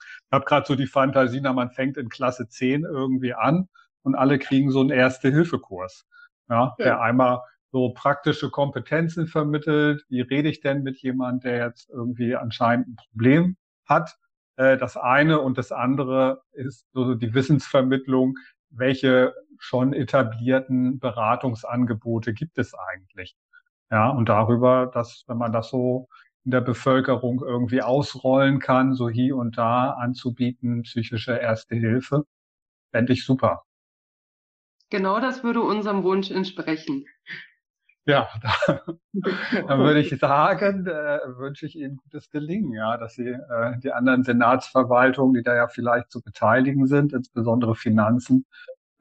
Ich habe gerade so die Fantasie, na, man fängt in Klasse 10 irgendwie an und alle kriegen so einen Erste-Hilfe-Kurs, ja, ja, der einmal so praktische Kompetenzen vermittelt. Wie rede ich denn mit jemand, der jetzt irgendwie anscheinend ein Problem hat? Äh, das eine und das andere ist so die Wissensvermittlung. Welche schon etablierten Beratungsangebote gibt es eigentlich? Ja, und darüber, dass, wenn man das so in der Bevölkerung irgendwie ausrollen kann, so hier und da anzubieten, psychische Erste Hilfe, fände ich super. Genau das würde unserem Wunsch entsprechen. Ja, da, dann würde ich sagen, äh, wünsche ich Ihnen gutes Gelingen, ja, dass Sie äh, die anderen Senatsverwaltungen, die da ja vielleicht zu beteiligen sind, insbesondere Finanzen,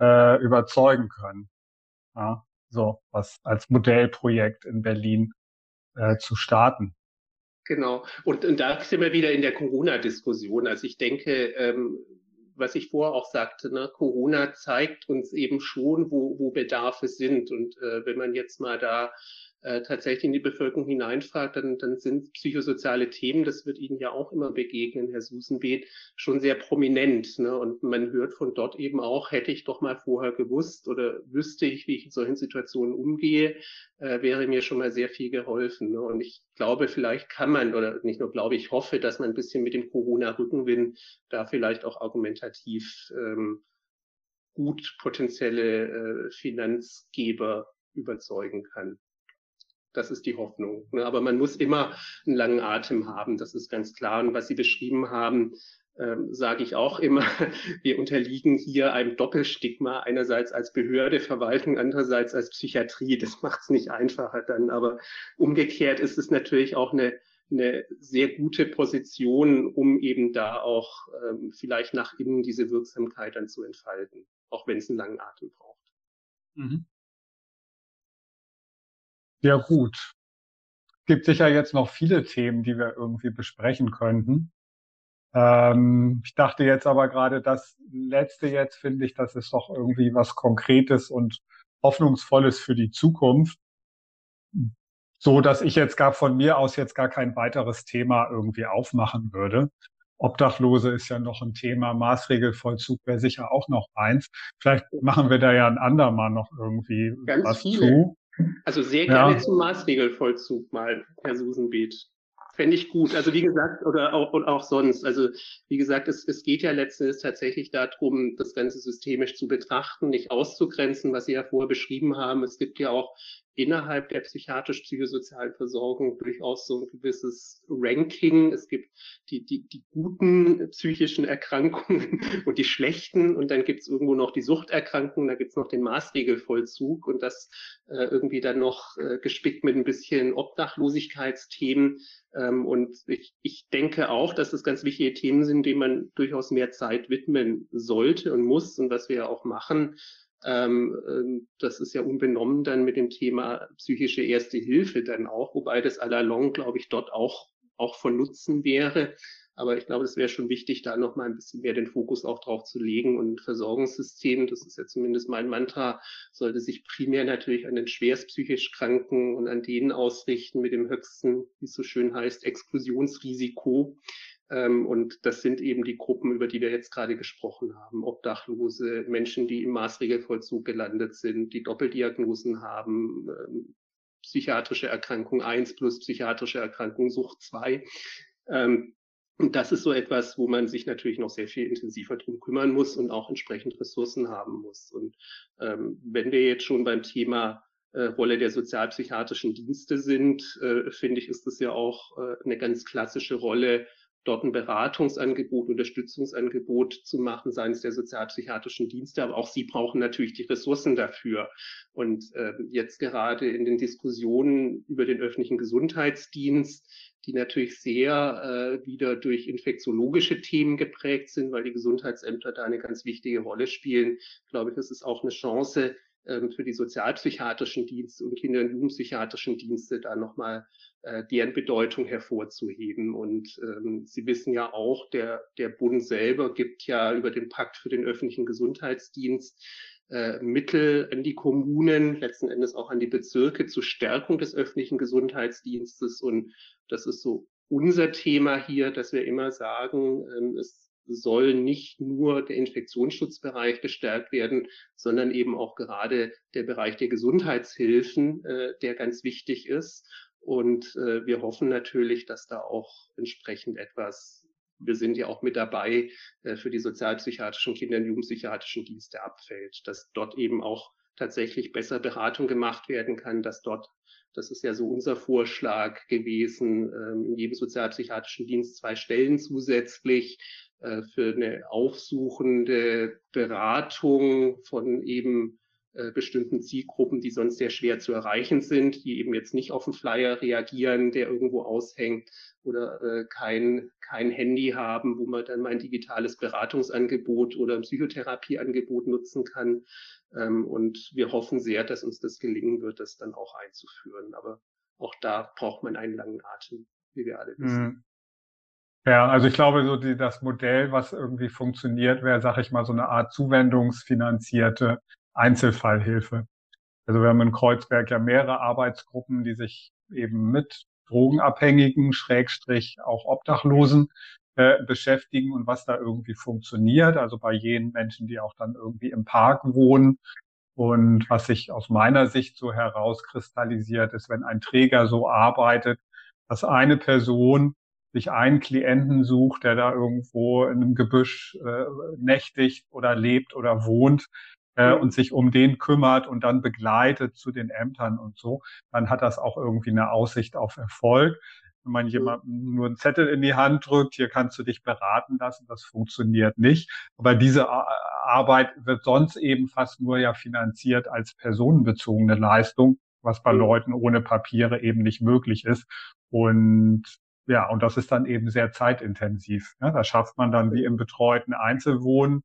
äh, überzeugen können. Ja, so was als Modellprojekt in Berlin äh, zu starten. Genau. Und, und da sind wir wieder in der Corona-Diskussion. Also ich denke, ähm, was ich vorher auch sagte, ne, Corona zeigt uns eben schon, wo, wo Bedarfe sind. Und äh, wenn man jetzt mal da äh, tatsächlich in die Bevölkerung hineinfragt, dann, dann sind psychosoziale Themen, das wird Ihnen ja auch immer begegnen, Herr Susenbeet, schon sehr prominent. Ne? Und man hört von dort eben auch, hätte ich doch mal vorher gewusst oder wüsste ich, wie ich in solchen Situationen umgehe, äh, wäre mir schon mal sehr viel geholfen. Ne? Und ich glaube, vielleicht kann man, oder nicht nur glaube, ich hoffe, dass man ein bisschen mit dem Corona-Rückenwind da vielleicht auch argumentativ ähm, gut potenzielle äh, Finanzgeber überzeugen kann. Das ist die Hoffnung. Ne? Aber man muss immer einen langen Atem haben, das ist ganz klar. Und was Sie beschrieben haben, ähm, sage ich auch immer, wir unterliegen hier einem Doppelstigma, einerseits als Behörde, Verwaltung, andererseits als Psychiatrie. Das macht es nicht einfacher dann. Aber umgekehrt ist es natürlich auch eine, eine sehr gute Position, um eben da auch ähm, vielleicht nach innen diese Wirksamkeit dann zu entfalten, auch wenn es einen langen Atem braucht. Mhm. Ja, gut. Gibt sicher jetzt noch viele Themen, die wir irgendwie besprechen könnten. Ähm, ich dachte jetzt aber gerade, das letzte jetzt finde ich, das ist doch irgendwie was Konkretes und Hoffnungsvolles für die Zukunft. So, dass ich jetzt gar von mir aus jetzt gar kein weiteres Thema irgendwie aufmachen würde. Obdachlose ist ja noch ein Thema, Maßregelvollzug wäre sicher auch noch eins. Vielleicht machen wir da ja ein andermal noch irgendwie Ganz was viele. zu. Also sehr gerne ja. zum Maßregelvollzug mal, Herr Susenbeet. Fände ich gut. Also wie gesagt, oder auch, und auch sonst. Also wie gesagt, es, es geht ja letztens tatsächlich darum, das Ganze systemisch zu betrachten, nicht auszugrenzen, was Sie ja vorher beschrieben haben. Es gibt ja auch innerhalb der psychiatrisch-psychosozialen Versorgung durchaus so ein gewisses Ranking. Es gibt die, die, die guten psychischen Erkrankungen und die schlechten und dann gibt es irgendwo noch die Suchterkrankungen, da gibt es noch den Maßregelvollzug und das äh, irgendwie dann noch äh, gespickt mit ein bisschen Obdachlosigkeitsthemen. Ähm, und ich, ich denke auch, dass das ganz wichtige Themen sind, denen man durchaus mehr Zeit widmen sollte und muss und was wir ja auch machen. Ähm, ähm, das ist ja unbenommen dann mit dem Thema psychische Erste Hilfe dann auch, wobei das à la longue, glaube ich, dort auch, auch von Nutzen wäre. Aber ich glaube, es wäre schon wichtig, da noch mal ein bisschen mehr den Fokus auch drauf zu legen. Und Versorgungssystem, das ist ja zumindest mein Mantra, sollte sich primär natürlich an den schwerst psychisch Kranken und an denen ausrichten mit dem höchsten, wie es so schön heißt, Exklusionsrisiko. Ähm, und das sind eben die Gruppen, über die wir jetzt gerade gesprochen haben. Obdachlose, Menschen, die im Maßregelvollzug gelandet sind, die Doppeldiagnosen haben, ähm, psychiatrische Erkrankung 1 plus psychiatrische Erkrankung Sucht 2. Ähm, und das ist so etwas, wo man sich natürlich noch sehr viel intensiver drum kümmern muss und auch entsprechend Ressourcen haben muss. Und wenn wir jetzt schon beim Thema äh, Rolle der sozialpsychiatrischen Dienste sind, äh, finde ich, ist das ja auch äh, eine ganz klassische Rolle dort ein Beratungsangebot, Unterstützungsangebot zu machen, seines der sozialpsychiatrischen Dienste. Aber auch sie brauchen natürlich die Ressourcen dafür. Und äh, jetzt gerade in den Diskussionen über den öffentlichen Gesundheitsdienst, die natürlich sehr äh, wieder durch infektiologische Themen geprägt sind, weil die Gesundheitsämter da eine ganz wichtige Rolle spielen, glaube ich, ist es auch eine Chance, für die sozialpsychiatrischen Dienste und Kinder- und Jugendpsychiatrischen Dienste da nochmal äh, deren Bedeutung hervorzuheben. Und ähm, Sie wissen ja auch, der, der Bund selber gibt ja über den Pakt für den öffentlichen Gesundheitsdienst äh, Mittel an die Kommunen, letzten Endes auch an die Bezirke zur Stärkung des öffentlichen Gesundheitsdienstes. Und das ist so unser Thema hier, dass wir immer sagen, ähm, es soll nicht nur der Infektionsschutzbereich gestärkt werden, sondern eben auch gerade der Bereich der Gesundheitshilfen, äh, der ganz wichtig ist. Und äh, wir hoffen natürlich, dass da auch entsprechend etwas, wir sind ja auch mit dabei, äh, für die sozialpsychiatrischen Kinder- und Jugendpsychiatrischen Dienste abfällt, dass dort eben auch tatsächlich besser Beratung gemacht werden kann, dass dort das ist ja so unser Vorschlag gewesen, ähm, in jedem sozialpsychiatrischen Dienst zwei Stellen zusätzlich äh, für eine aufsuchende Beratung von eben äh, bestimmten Zielgruppen, die sonst sehr schwer zu erreichen sind, die eben jetzt nicht auf den Flyer reagieren, der irgendwo aushängt oder äh, kein, kein Handy haben, wo man dann mal ein digitales Beratungsangebot oder ein Psychotherapieangebot nutzen kann. Ähm, und wir hoffen sehr, dass uns das gelingen wird, das dann auch einzuführen. Aber auch da braucht man einen langen Atem, wie wir alle wissen. Mhm. Ja, also ich glaube, so die, das Modell, was irgendwie funktioniert, wäre, sag ich mal, so eine Art zuwendungsfinanzierte Einzelfallhilfe. Also wir haben in Kreuzberg ja mehrere Arbeitsgruppen, die sich eben mit Drogenabhängigen, Schrägstrich auch Obdachlosen äh, beschäftigen und was da irgendwie funktioniert. Also bei jenen Menschen, die auch dann irgendwie im Park wohnen. Und was sich aus meiner Sicht so herauskristallisiert, ist, wenn ein Träger so arbeitet, dass eine Person sich einen Klienten sucht, der da irgendwo in einem Gebüsch äh, nächtigt oder lebt oder wohnt äh, und sich um den kümmert und dann begleitet zu den Ämtern und so, dann hat das auch irgendwie eine Aussicht auf Erfolg. Wenn man jemandem nur einen Zettel in die Hand drückt, hier kannst du dich beraten lassen, das funktioniert nicht. Aber diese Arbeit wird sonst eben fast nur ja finanziert als personenbezogene Leistung, was bei Leuten ohne Papiere eben nicht möglich ist. Und ja, und das ist dann eben sehr zeitintensiv. Ja, da schafft man dann wie im betreuten Einzelwohnen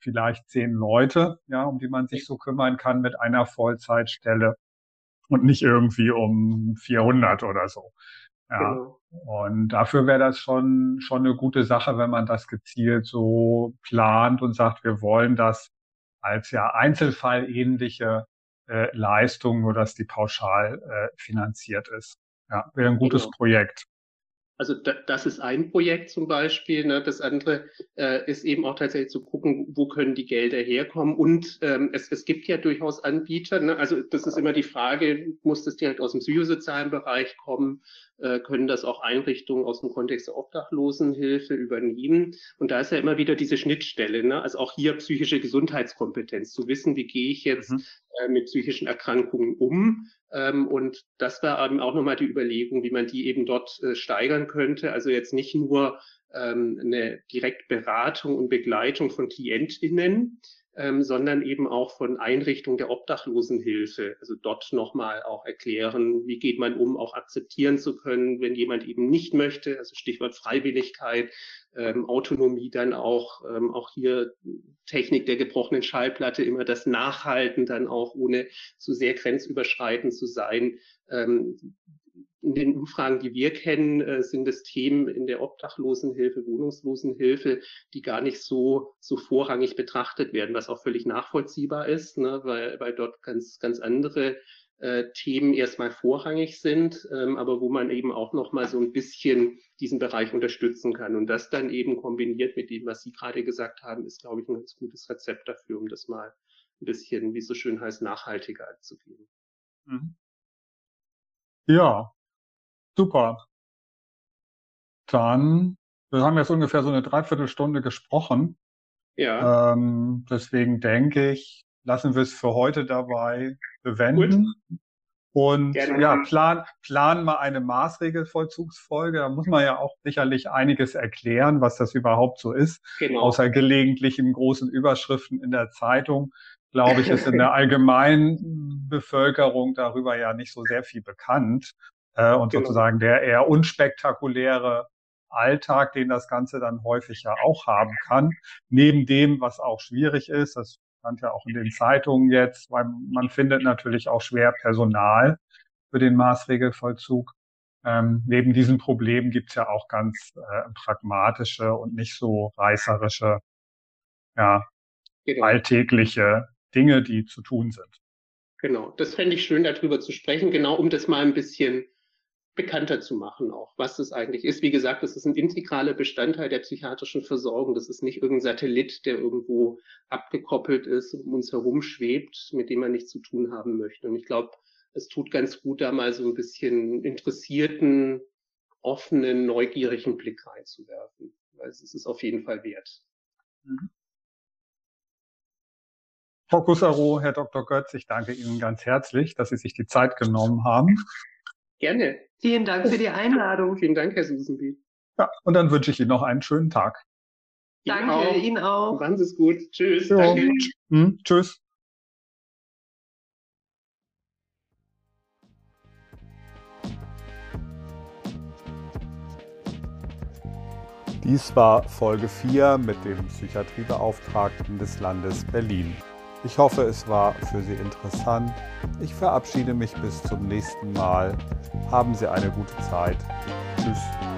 vielleicht zehn Leute, ja, um die man sich so kümmern kann mit einer Vollzeitstelle und nicht irgendwie um 400 oder so. Ja. Genau. Und dafür wäre das schon, schon eine gute Sache, wenn man das gezielt so plant und sagt, wir wollen das als ja Einzelfallähnliche äh, Leistung, nur dass die pauschal äh, finanziert ist. Ja, wäre ein gutes genau. Projekt. Also da, das ist ein Projekt zum Beispiel. Ne? Das andere äh, ist eben auch tatsächlich zu gucken, wo können die Gelder herkommen. Und ähm, es, es gibt ja durchaus Anbieter. Ne? Also das ist immer die Frage, muss das direkt aus dem psychosozialen Bereich kommen? Äh, können das auch Einrichtungen aus dem Kontext der Obdachlosenhilfe übernehmen? Und da ist ja immer wieder diese Schnittstelle. Ne? Also auch hier psychische Gesundheitskompetenz, zu wissen, wie gehe ich jetzt mhm. äh, mit psychischen Erkrankungen um? Ähm, und das war eben auch nochmal die Überlegung, wie man die eben dort äh, steigern könnte. Also jetzt nicht nur ähm, eine Direktberatung und Begleitung von KlientInnen, ähm, sondern eben auch von Einrichtungen der Obdachlosenhilfe. Also dort nochmal auch erklären, wie geht man um, auch akzeptieren zu können, wenn jemand eben nicht möchte. Also Stichwort Freiwilligkeit, ähm, Autonomie dann auch, ähm, auch hier Technik der gebrochenen Schallplatte, immer das Nachhalten dann auch, ohne zu sehr grenzüberschreitend zu sein. Ähm, in den Umfragen, die wir kennen, äh, sind es Themen in der Obdachlosenhilfe, Wohnungslosenhilfe, die gar nicht so, so vorrangig betrachtet werden, was auch völlig nachvollziehbar ist, ne, weil, weil dort ganz, ganz andere äh, Themen erstmal vorrangig sind, ähm, aber wo man eben auch noch mal so ein bisschen diesen Bereich unterstützen kann. Und das dann eben kombiniert mit dem, was Sie gerade gesagt haben, ist, glaube ich, ein ganz gutes Rezept dafür, um das mal ein bisschen, wie es so schön heißt, nachhaltiger anzugehen. Mhm. Ja, super. Dann, wir haben jetzt ungefähr so eine Dreiviertelstunde gesprochen. Ja. Ähm, deswegen denke ich, lassen wir es für heute dabei bewenden. Gut. Und Gerne. ja, plan, plan mal eine Maßregelvollzugsfolge. Da muss man ja auch sicherlich einiges erklären, was das überhaupt so ist. Genau. Außer gelegentlichen großen Überschriften in der Zeitung, glaube ich, ist in der allgemeinen Bevölkerung darüber ja nicht so sehr viel bekannt. Äh, und genau. sozusagen der eher unspektakuläre Alltag, den das Ganze dann häufig ja auch haben kann. Neben dem, was auch schwierig ist, das stand ja auch in den Zeitungen jetzt, weil man findet natürlich auch schwer Personal für den Maßregelvollzug. Ähm, neben diesen Problemen gibt's ja auch ganz äh, pragmatische und nicht so reißerische, ja, genau. alltägliche Dinge, die zu tun sind. Genau, das fände ich schön, darüber zu sprechen, genau um das mal ein bisschen bekannter zu machen, auch was das eigentlich ist. Wie gesagt, das ist ein integraler Bestandteil der psychiatrischen Versorgung. Das ist nicht irgendein Satellit, der irgendwo abgekoppelt ist, um uns herum schwebt, mit dem man nichts zu tun haben möchte. Und ich glaube, es tut ganz gut, da mal so ein bisschen interessierten, offenen, neugierigen Blick reinzuwerfen. Weil es ist auf jeden Fall wert. Mhm. Frau Kussaro, Herr Dr. Götz, ich danke Ihnen ganz herzlich, dass Sie sich die Zeit genommen haben. Gerne. Vielen Dank für die Einladung. Vielen Dank, Herr Susenby. Ja, und dann wünsche ich Ihnen noch einen schönen Tag. Danke, Ihnen auch. Ihnen auch. Machen Sie es gut. Tschüss. Ja. Danke. Mhm, tschüss. Dies war Folge 4 mit dem Psychiatriebeauftragten des Landes Berlin. Ich hoffe, es war für Sie interessant. Ich verabschiede mich bis zum nächsten Mal. Haben Sie eine gute Zeit. Tschüss.